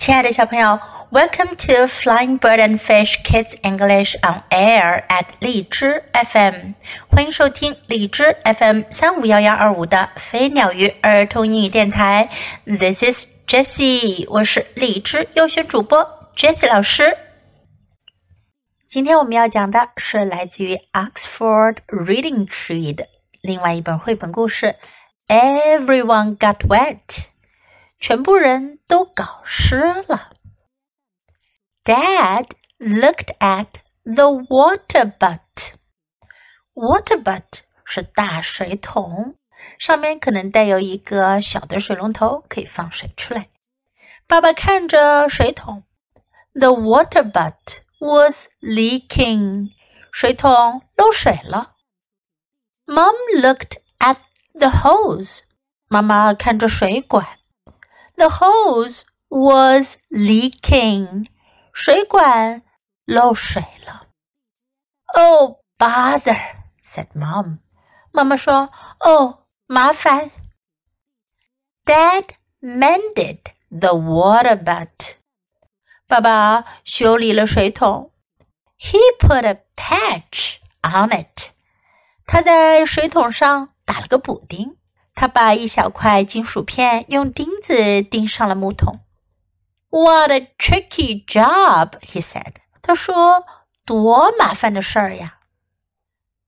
亲爱的小朋友，Welcome to Flying Bird and Fish Kids English on Air at 荔枝 FM，欢迎收听荔枝 FM 三五幺幺二五的飞鸟鱼儿童英语电台。This is Jessie，我是荔枝优选主播 Jessie 老师。今天我们要讲的是来自于 Oxford Reading Tree 的另外一本绘本故事《Everyone Got Wet》。全部人都搞湿了。Dad looked at the water butt. Water butt 是大水桶，上面可能带有一个小的水龙头，可以放水出来。爸爸看着水桶，The water butt was leaking. 水桶漏水了。Mom looked at the hose. 妈妈看着水管。the hose was leaking. 水管漏水了。Oh, bother, said mom. 妈妈说：“哦，麻烦。” Dad mended the water butt. 爸爸修理了水桶。He put a patch on it. 他在水桶上打了个补丁。 他把一小块金属片用钉子钉上了木桶。What a tricky job, he said. 他说：“多麻烦的事儿呀。”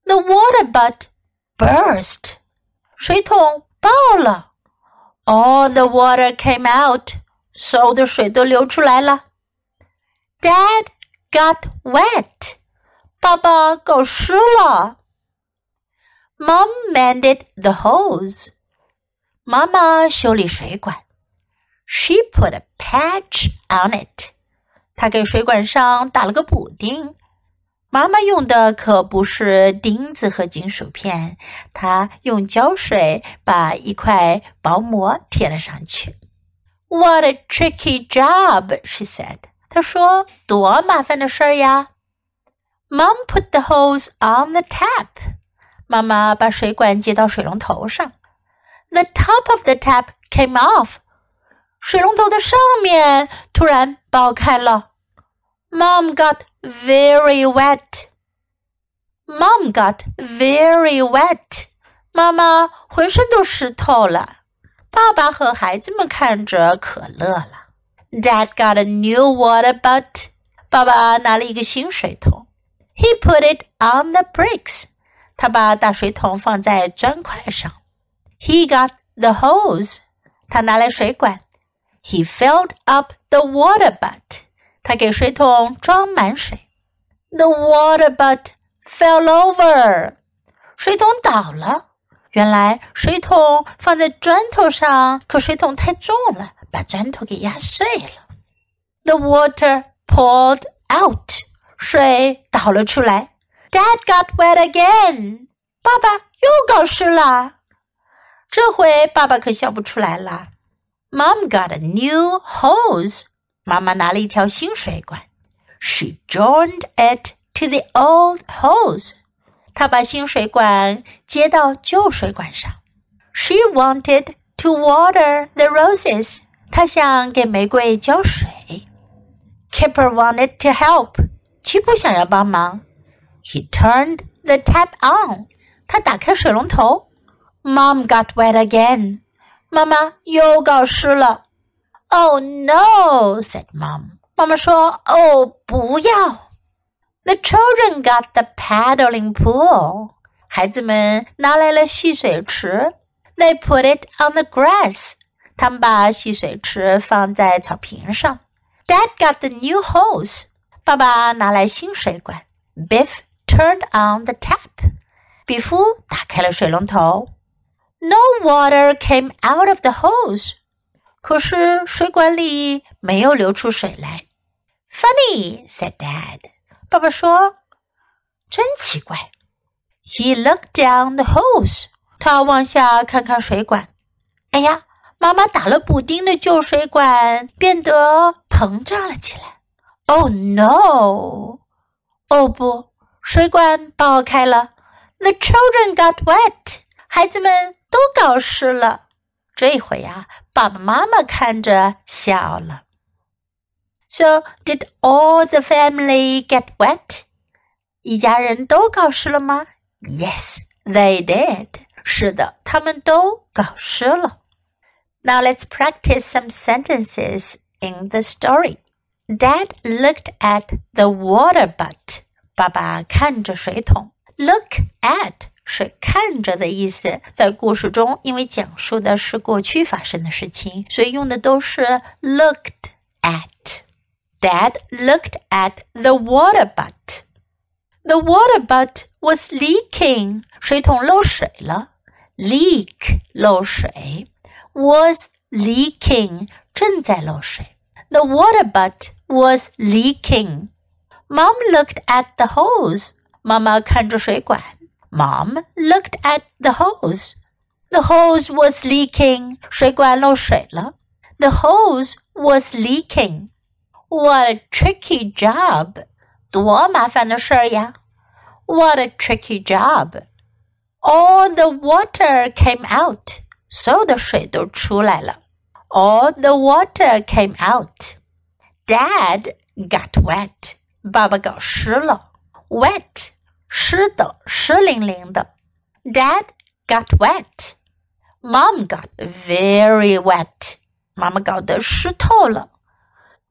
The water butt burst. 水桶爆了。All the water came out. 所有的水都流出来了。Dad got wet. 爸爸搞湿了。Mom mended the hose. 妈妈修理水管，She put a patch on it。她给水管上打了个补丁。妈妈用的可不是钉子和金属片，她用胶水把一块薄膜贴了上去。What a tricky job, she said。她说：“多麻烦的事儿呀。” Mom put the hose on the tap。妈妈把水管接到水龙头上。The top of the tap came off. 水龙头的上面突然爆开了。Mom got very wet. Mom got very wet. 妈妈浑身都湿透了。爸爸和孩子们看着可乐了。Dad got a new water butt. 爸爸拿了一个新水桶。He put it on the bricks. 他把大水桶放在砖块上。 he got the hose. 他拿来水管。He filled up the water butt. 他给水桶装满水。The water butt fell over. 水桶倒了。原来水桶放在砖头上，可水桶太重了，把砖头给压碎了。The water poured out. 水倒了出来。Dad got wet again. 爸爸又搞湿了。 这回爸爸可笑不出来了。Mom got a new hose。妈妈拿了一条新水管。She joined it to the old hose。她把新水管接到旧水管上。She wanted to water the roses。她想给玫瑰浇水。Kipper wanted to help。奇普想要帮忙。He turned the tap on。他打开水龙头。Mom got wet again. 妈妈又搞湿了。Oh no, said Mom. 妈妈说：“哦，不要。” The children got the paddling pool. 孩子们拿来了戏水池。They put it on the grass. 他们把戏水池放在草坪上。Dad got the new hose. 爸爸拿来新水管。Biff turned on the tap. 比夫打开了水龙头。 no water came out of the hose. 可是水管里没有流出水来。Funny, said Dad. 爸爸说：“真奇怪。” He looked down the hose. 他往下看看水管。哎呀，妈妈打了补丁的旧水管变得膨胀了起来。Oh no! 哦不，水管爆开了。The children got wet. 孩子们都搞湿了。这回呀，爸爸妈妈看着笑了。 So did all the family get wet? 一家人都搞湿了吗？Yes, they did. 是的，他们都搞湿了。Now let's practice some sentences in the story. Dad looked at the water butt. 爸爸看着水桶。Look at 是看着的意思，在故事中，因为讲述的是过去发生的事情，所以用的都是 looked at。Dad looked at the water butt. The water butt was leaking. 水桶漏水了。Leak 漏水，was leaking 正在漏水。The water butt was leaking. Mom looked at the hose. 妈妈看着水管。 Mom looked at the hose. The hose was leaking. 水管漏水了。The hose was leaking. What a tricky job! 多麻烦的事儿呀！What a tricky job! All the water came out. 所有的水都出来了。All the water came out. Dad got wet. 爸爸搞湿了。Wet 湿的，湿淋淋的。Dad got wet. Mom got very wet. 妈妈搞得湿透了。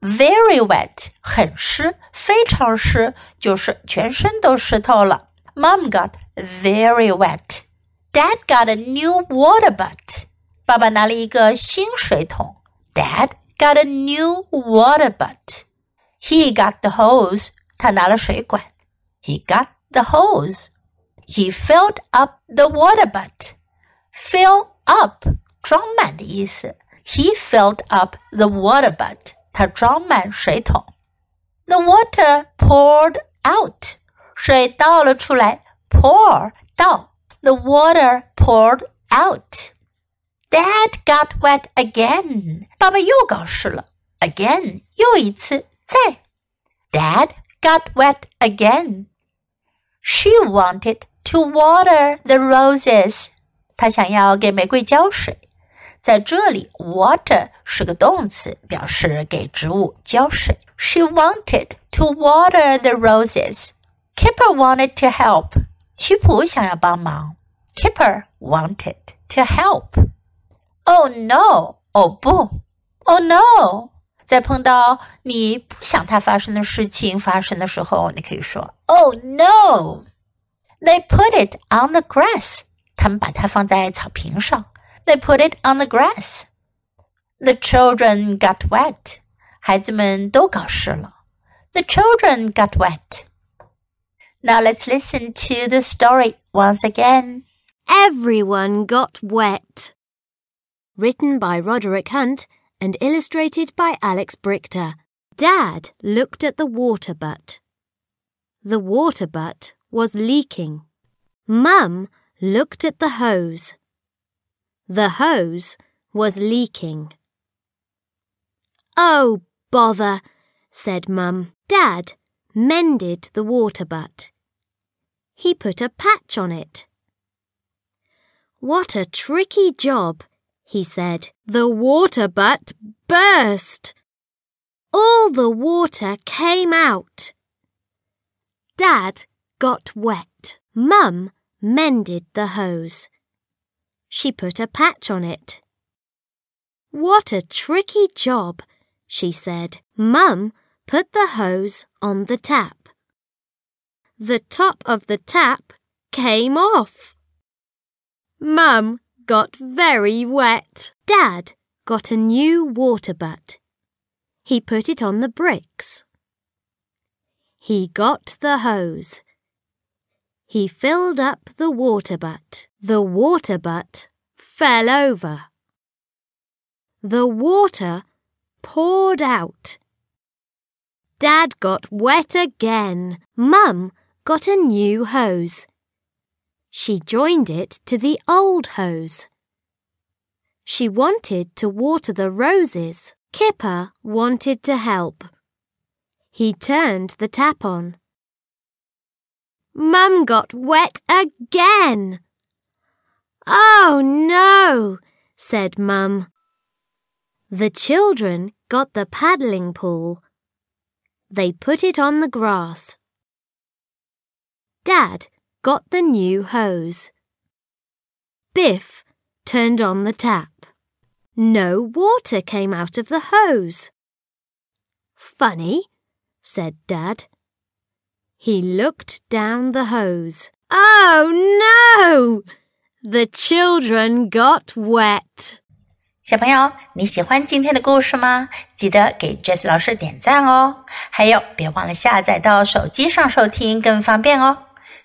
very wet 很湿，非常湿，就是全身都湿透了。Mom got very wet. Dad got a new water butt. 爸爸拿了一个新水桶。Dad got a new water butt. He got the hose. 他拿了水管。He got the hose. He filled up the water butt. Fill up 装满的意思。He filled up the water butt. 它装满水桶。The water poured out，水倒了出来。Pour 倒，the water poured out。Dad got wet again，爸爸又搞湿了。Again，又一次，再。Dad got wet again. She wanted to water the roses. 她想要给玫瑰浇水。在这里，water 是个动词，表示给植物浇水。She wanted to water the roses. Kipper wanted to help. 曲普想要帮忙。Kipper wanted to help. Oh no! 哦不！Oh no! 在碰到你不想它发生的事情发生的时候，你可以说 Oh no! They put it on the grass. 他们把它放在草坪上。they put it on the grass. The children got wet. 孩子们都搞湿了。The children got wet. Now let's listen to the story once again. Everyone got wet. Written by Roderick Hunt and illustrated by Alex Brychta. Dad looked at the water butt. The water butt was leaking. Mum looked at the hose. The hose was leaking. Oh, bother, said Mum. Dad mended the water butt. He put a patch on it. What a tricky job, he said. The water butt burst. All the water came out. Dad got wet. Mum mended the hose. She put a patch on it. What a tricky job, she said. Mum put the hose on the tap. The top of the tap came off. Mum got very wet. Dad got a new water butt. He put it on the bricks. He got the hose. He filled up the water butt. The water butt fell over. The water poured out. Dad got wet again. Mum got a new hose. She joined it to the old hose. She wanted to water the roses. Kipper wanted to help. He turned the tap on. Mum got wet again. Oh no, said Mum. The children got the paddling pool. they put it on the grass. Dad got the new hose. Biff turned on the tap. No water came out of the hose. Funny, said Dad. He looked down the hose. Oh no! The children got wet. 小朋友，你喜欢今天的故事吗？记得给 Jess 老师点赞哦！还有，别忘了下载到手机上收听，更方便哦。